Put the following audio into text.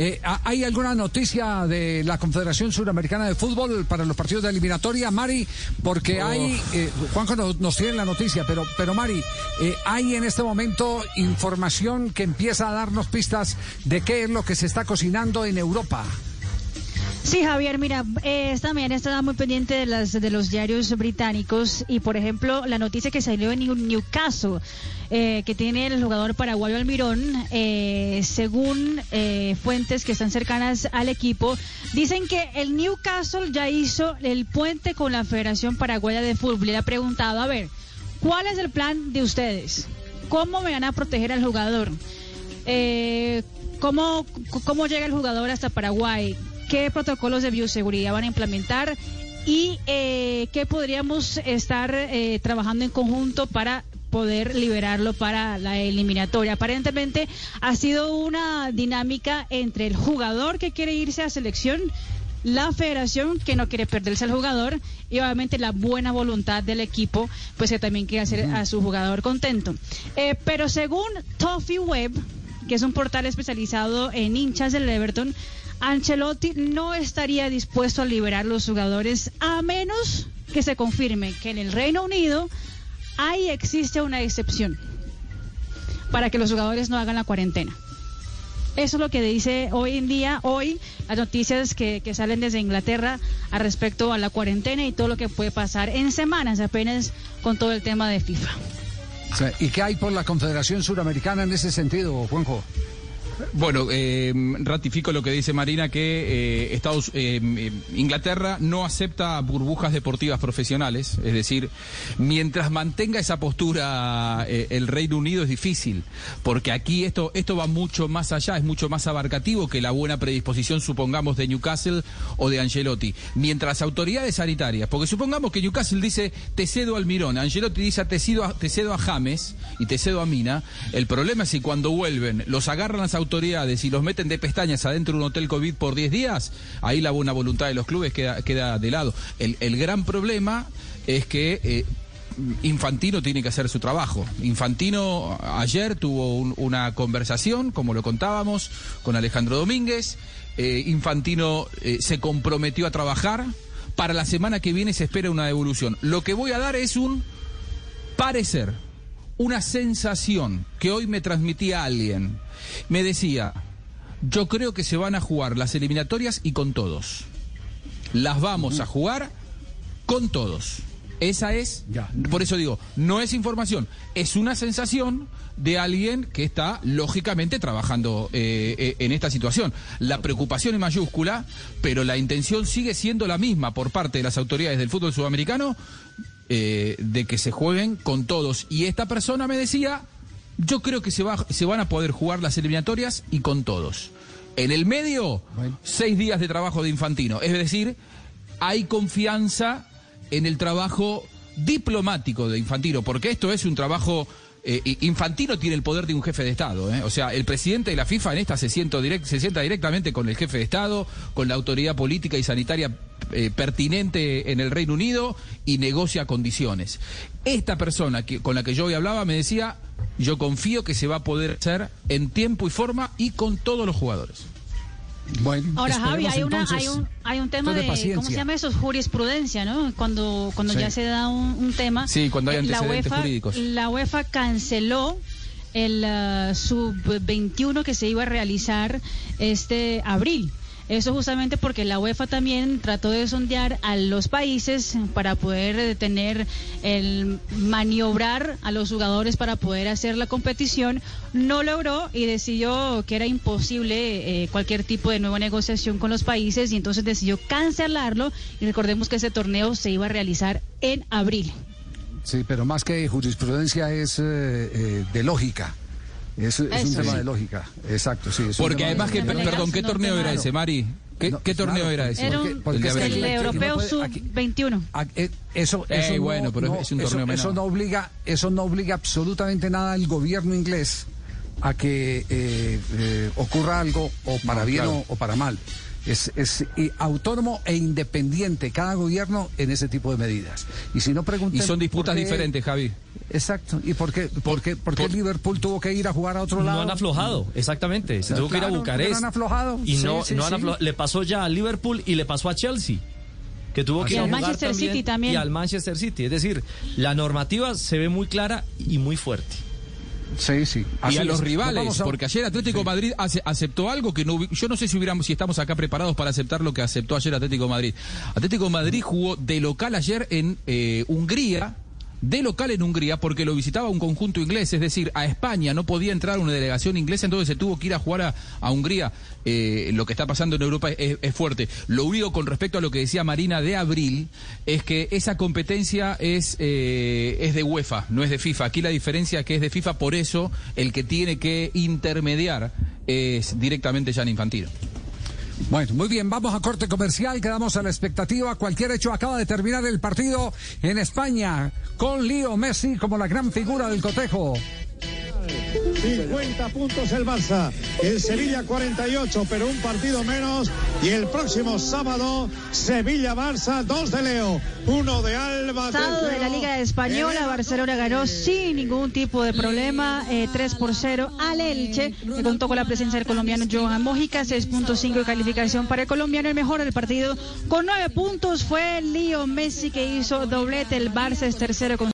Eh, ¿Hay alguna noticia de la Confederación Suramericana de Fútbol para los partidos de eliminatoria, Mari? Porque hay, eh, Juanjo nos, tiene la noticia, pero, pero Mari, eh, hay en este momento información que empieza a darnos pistas de qué es lo que se está cocinando en Europa. Sí, Javier, mira, eh, también estaba muy pendiente de, las, de los diarios británicos y, por ejemplo, la noticia que salió en Newcastle, eh, que tiene el jugador paraguayo Almirón, eh, según eh, fuentes que están cercanas al equipo, dicen que el Newcastle ya hizo el puente con la Federación Paraguaya de Fútbol. Le ha preguntado, a ver, ¿cuál es el plan de ustedes? ¿Cómo me van a proteger al jugador? ¿cómo, ¿Cómo llega el jugador hasta Paraguay? Qué protocolos de bioseguridad van a implementar y eh, qué podríamos estar eh, trabajando en conjunto para poder liberarlo para la eliminatoria. Aparentemente ha sido una dinámica entre el jugador que quiere irse a selección, la federación que no quiere perderse al jugador y obviamente la buena voluntad del equipo, pues que también quiere hacer a su jugador contento. Eh, pero según Toffee Web, que es un portal especializado en hinchas del Everton, Ancelotti no estaría dispuesto a liberar los jugadores a menos que se confirme que en el Reino Unido ahí existe una excepción para que los jugadores no hagan la cuarentena. Eso es lo que dice hoy en día, hoy, las noticias que, que salen desde Inglaterra a respecto a la cuarentena y todo lo que puede pasar en semanas apenas con todo el tema de FIFA. ¿Y qué hay por la Confederación Suramericana en ese sentido, Juanjo? Bueno, eh, ratifico lo que dice Marina, que eh, Estados, eh, Inglaterra no acepta burbujas deportivas profesionales, es decir, mientras mantenga esa postura el Reino Unido es difícil, porque aquí esto, esto va mucho más allá, es mucho más abarcativo que la buena predisposición, supongamos, de Newcastle o de Angelotti. Mientras autoridades sanitarias, porque supongamos que Newcastle dice te cedo al Mirón, Angelotti dice te cedo a, te cedo a James y te cedo a Mina, el problema es si cuando vuelven los agarran las autoridades autoridades y los meten de pestañas adentro de un hotel COVID por 10 días, ahí la buena voluntad de los clubes queda, queda de lado. El, gran problema es que... Eh, Infantino tiene que hacer su trabajo. Infantino ayer tuvo una conversación, como lo contábamos, con Alejandro Domínguez. Eh, Infantino eh, se comprometió a trabajar. Para la semana que viene se espera una devolución. Lo que voy a dar es un parecer una sensación que hoy me transmitía alguien. Me decía, yo creo que se van a jugar las eliminatorias y con todos. Las vamos a jugar con todos. Esa es, por eso digo, no es información, es una sensación de alguien que está lógicamente trabajando eh, eh, en esta situación. La preocupación es mayúscula, pero la intención sigue siendo la misma por parte de las autoridades del fútbol sudamericano eh, de que se jueguen con todos. Y esta persona me decía, yo creo que se, va, se van a poder jugar las eliminatorias y con todos. En el medio, seis días de trabajo de Infantino. Es decir, hay confianza en el trabajo diplomático de Infantino, porque esto es un trabajo eh, Infantino tiene el poder de un jefe de Estado. ¿eh? O sea, el presidente de la FIFA en esta se, sienta directamente con el jefe de Estado, con la autoridad política y sanitaria eh, pertinente en el Reino Unido y negocia condiciones. Esta persona que, con la que yo hoy hablaba me decía, yo confío que se va a poder hacer en tiempo y forma y con todos los jugadores. Ahora, Javi, hay, una, hay, un, hay un tema de, ¿cómo se llama eso? Jurisprudencia, ¿no? Cuando, cuando ya se da un, tema. Sí, cuando hay antecedentes la UEFA, jurídicos. La UEFA canceló el uh, sub-21 que se iba a realizar este abril. Eso justamente porque la UEFA también trató de sondear a los países para poder detener el maniobrar a los jugadores para poder hacer la competición. No logró y decidió que era imposible eh, cualquier tipo de nueva negociación con los países y entonces decidió cancelarlo. Y recordemos que ese torneo se iba a realizar en abril. Sí, pero más que jurisprudencia es eh, eh, de lógica. Es, un tema de lógica, exacto, sí. Porque además, que, perdón, ¿qué torneo era ese, Mari? ¿Qué, torneo era ese? Era el, Europeo Sub-21. Eh, eso, eso, bueno, pero es un torneo eso, no obliga, eso no obliga absolutamente nada al gobierno inglés a que eh, eh, ocurra algo o para bien o, para mal. Es, es y autónomo e independiente cada gobierno en ese tipo de medidas. Y si no pregunten Y son disputas qué- diferentes, Javi. Exacto. ¿Y por qué, por qué, por qué por- Liverpool tuvo que ir a jugar a otro lado? No han aflojado, exactamente. Se tuvo que ir a Bucarest. no han aflojado. Y Sí, no, sí, no han sí. aflojado. Le pasó ya a Liverpool y le pasó a Chelsea. Que tuvo que Y ir a al jugar Manchester también, City también. Y al Manchester City. Es decir, la normativa se ve muy clara y muy fuerte. Sí, sí. y a los es. Rivales, a- porque ayer Atlético Madrid ace- aceptó algo que no yo no sé si hubiéramos si estamos acá preparados para aceptar lo que aceptó ayer Atlético Madrid. Atlético Madrid jugó de local ayer en eh, Hungría. De local en Hungría porque lo visitaba un conjunto inglés, es decir, a España no podía entrar una delegación inglesa, entonces se tuvo que ir a jugar a, Hungría. Eh, lo que está pasando en Europa es, es fuerte. Lo único con respecto a lo que decía Marina de abril es que esa competencia es, eh, es de UEFA, no es de FIFA. Aquí la diferencia es que es de FIFA, por eso el que tiene que intermediar es directamente Jan Infantino. Bueno, muy bien, vamos a corte comercial, quedamos a la expectativa. Cualquier hecho acaba de terminar el partido en España con Leo Messi como la gran figura del cotejo. 50 puntos el Barça, el Sevilla 48, pero un partido menos. Y el próximo sábado, Sevilla-Barça, 2 de Leo, 1 de Alba. Sábado de la Liga Española, Barcelona ganó sin ningún tipo de problema, eh, 3 por 0 al Elche, que contó con la presencia del colombiano Johan Mojica, 6.5 de calificación para el colombiano. El mejor del partido con 9 puntos fue Leo Messi, que hizo doblete. El Barça es tercero con